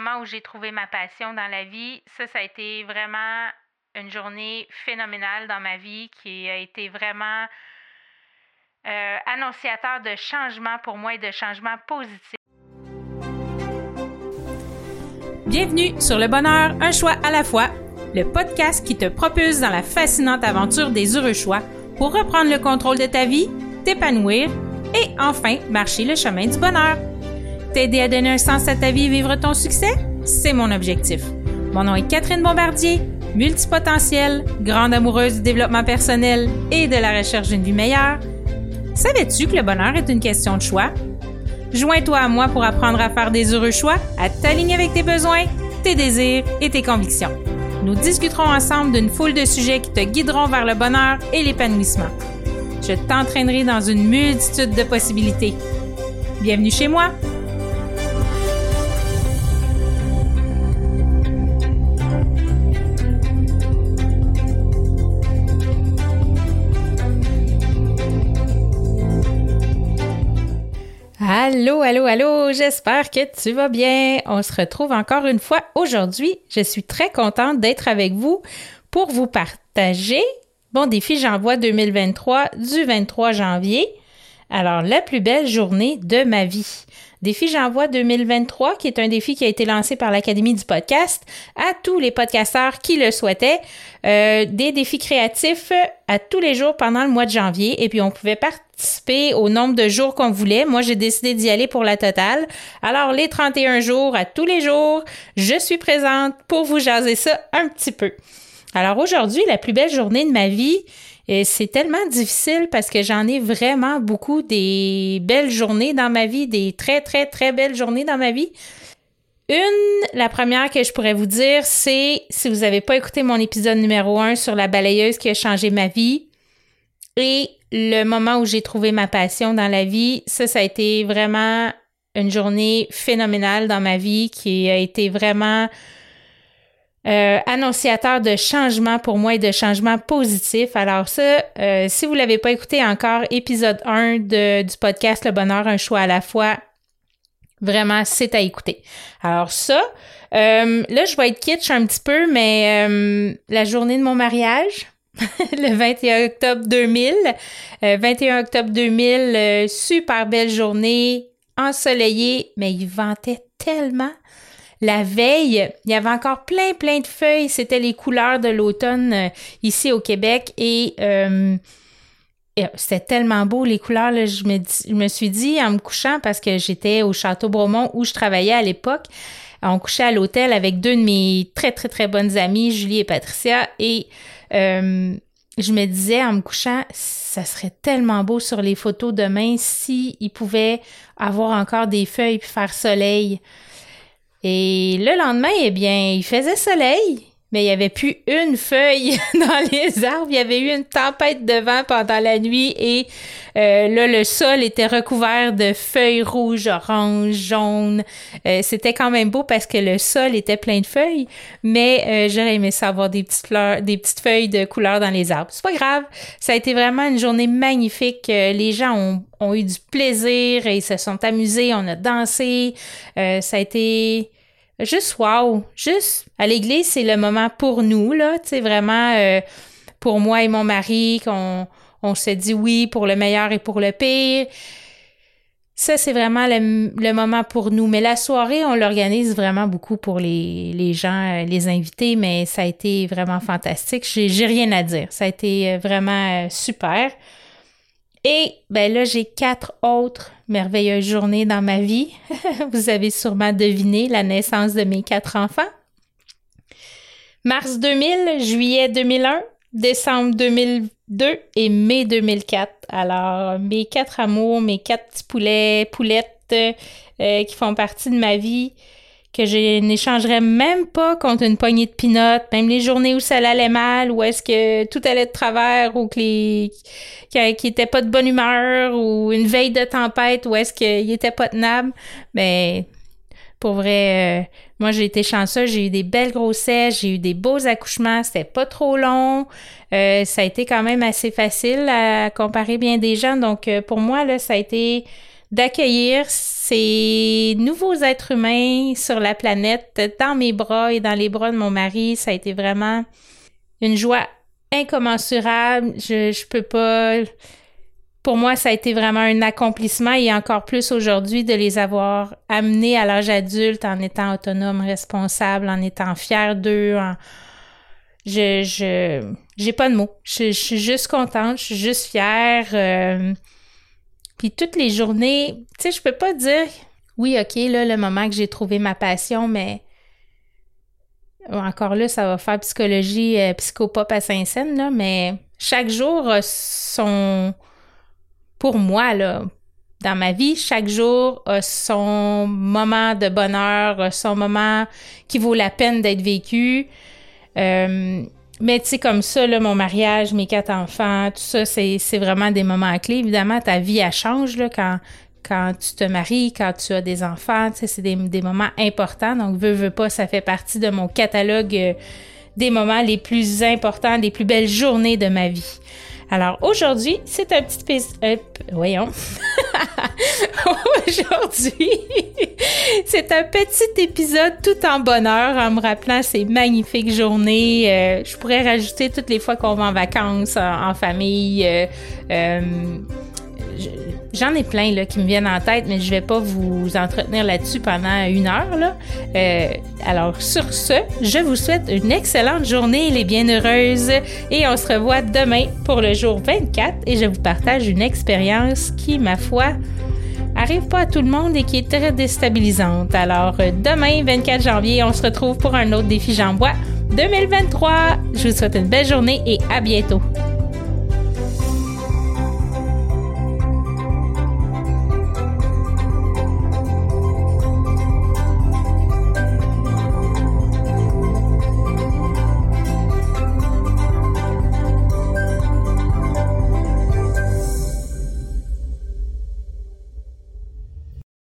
moment où j'ai trouvé ma passion dans la vie, ça, ça a été vraiment une journée phénoménale dans ma vie qui a été vraiment euh, annonciateur de changement pour moi et de changement positif. Bienvenue sur Le Bonheur, un choix à la fois, le podcast qui te propulse dans la fascinante aventure des heureux choix pour reprendre le contrôle de ta vie, t'épanouir et enfin marcher le chemin du bonheur. T'aider à donner un sens à ta vie et vivre ton succès, c'est mon objectif. Mon nom est Catherine Bombardier, multipotentielle, grande amoureuse du développement personnel et de la recherche d'une vie meilleure. Savais-tu que le bonheur est une question de choix? Joins-toi à moi pour apprendre à faire des heureux choix, à t'aligner avec tes besoins, tes désirs et tes convictions. Nous discuterons ensemble d'une foule de sujets qui te guideront vers le bonheur et l'épanouissement. Je t'entraînerai dans une multitude de possibilités. Bienvenue chez moi! Allô, allô, allô, j'espère que tu vas bien. On se retrouve encore une fois aujourd'hui. Je suis très contente d'être avec vous pour vous partager Bon défi j'envoie 2023 du 23 janvier. Alors, la plus belle journée de ma vie. Défi J'envoie 2023, qui est un défi qui a été lancé par l'Académie du podcast à tous les podcasteurs qui le souhaitaient. Euh, des défis créatifs à tous les jours pendant le mois de janvier. Et puis, on pouvait participer au nombre de jours qu'on voulait. Moi, j'ai décidé d'y aller pour la totale. Alors, les 31 jours à tous les jours, je suis présente pour vous jaser ça un petit peu. Alors, aujourd'hui, la plus belle journée de ma vie, et c'est tellement difficile parce que j'en ai vraiment beaucoup des belles journées dans ma vie, des très, très, très belles journées dans ma vie. Une, la première que je pourrais vous dire, c'est si vous n'avez pas écouté mon épisode numéro un sur la balayeuse qui a changé ma vie et le moment où j'ai trouvé ma passion dans la vie, ça, ça a été vraiment une journée phénoménale dans ma vie qui a été vraiment euh, annonciateur de changement pour moi et de changement positif. Alors ça, euh, si vous l'avez pas écouté encore, épisode 1 de, du podcast Le bonheur, un choix à la fois, vraiment, c'est à écouter. Alors ça, euh, là, je vais être kitsch un petit peu, mais la journée de mon mariage, le 21 octobre 2000, 21 octobre 2000, super belle journée, ensoleillée, mais il ventait tellement la veille, il y avait encore plein, plein de feuilles. C'était les couleurs de l'automne euh, ici au Québec et euh, c'était tellement beau les couleurs. je, me, suis dit en me couchant parce que j'étais au Château Bromont où je travaillais à l'époque. On couchait à l'hôtel avec deux de mes très, très, très bonnes amies, Julie et Patricia. Et euh, je me disais en me couchant, ça serait tellement beau sur les photos demain si il pouvait avoir encore des feuilles puis faire soleil. Et le lendemain, eh bien, il faisait soleil, mais il n'y avait plus une feuille dans les arbres. Il y avait eu une tempête de vent pendant la nuit et euh, là, le sol était recouvert de feuilles rouges, oranges, jaunes. Euh, c'était quand même beau parce que le sol était plein de feuilles, mais euh, j'aurais aimé savoir des petites fleurs, des petites feuilles de couleur dans les arbres. C'est pas grave. Ça a été vraiment une journée magnifique. les gens ont, ont eu du plaisir et ils se sont amusés. On a dansé. ça a été juste wow. Juste à l'église, c'est le moment pour nous, là. Tu vraiment euh, pour moi et mon mari, qu'on on s'est dit oui pour le meilleur et pour le pire. Ça, c'est vraiment le, moment pour nous. Mais la soirée, on l'organise vraiment beaucoup pour les, les gens, euh, les invités, mais ça a été vraiment fantastique. J'ai rien à dire. Ça a été euh, vraiment super. Et ben là, j'ai quatre autres merveilleuses journées dans ma vie. Vous avez sûrement deviné la naissance de mes quatre enfants. Mars 2000, juillet 2001, décembre 2002 et mai 2004. Alors, mes quatre amours, mes quatre petits poulets, poulettes euh, qui font partie de ma vie que je n'échangerais même pas contre une poignée de pinottes, même les journées où ça allait mal, où est-ce que tout allait de travers, ou que les qui était pas de bonne humeur, ou une veille de tempête, où est-ce qu'il était pas tenable, mais pour vrai, euh, moi j'ai été chanceuse, j'ai eu des belles grossesses, j'ai eu des beaux accouchements, c'était pas trop long, euh, ça a été quand même assez facile à comparer bien des gens, donc euh, pour moi là, ça a été d'accueillir ces nouveaux êtres humains sur la planète dans mes bras et dans les bras de mon mari. Ça a été vraiment une joie incommensurable. Je, je peux pas. Pour moi, ça a été vraiment un accomplissement et encore plus aujourd'hui de les avoir amenés à l'âge adulte en étant autonomes, responsables, en étant fiers d'eux. Je, je, j'ai pas de mots. Je, suis juste contente, je suis juste fière. Euh, puis toutes les journées, tu sais, je peux pas dire, oui, OK, là, le moment que j'ai trouvé ma passion, mais encore là, ça va faire psychologie euh, psychopop à Saint-Saëns, là, mais chaque jour a son. Pour moi, dans ma vie, chaque jour a son moment de bonheur, son moment qui vaut la peine d'être vécu. Euh, mais tu sais, comme ça, là, mon mariage, mes quatre enfants, tout ça, c'est, vraiment des moments clés. Évidemment, ta vie, elle change là, quand, quand tu te maries, quand tu as des enfants. Tu sais, c'est des, des, moments importants. Donc, veux, veux pas, ça fait partie de mon catalogue euh, des moments les plus importants, des plus belles journées de ma vie. Alors aujourd'hui, c'est un petit euh, voyons. aujourd'hui, c'est un petit épisode tout en bonheur en me rappelant ces magnifiques journées. Euh, je pourrais rajouter toutes les fois qu'on va en vacances en, famille. Euh, euh J'en ai plein là, qui me viennent en tête, mais je vais pas vous entretenir là-dessus pendant une heure. Euh, alors sur ce, je vous souhaite une excellente journée, les bienheureuses, et on se revoit demain pour le jour 24 et je vous partage une expérience qui, ma foi, arrive pas à tout le monde et qui est très déstabilisante. Alors demain, 24 janvier, on se retrouve pour un autre défi Jean Bois 2023. Je vous souhaite une belle journée et à bientôt.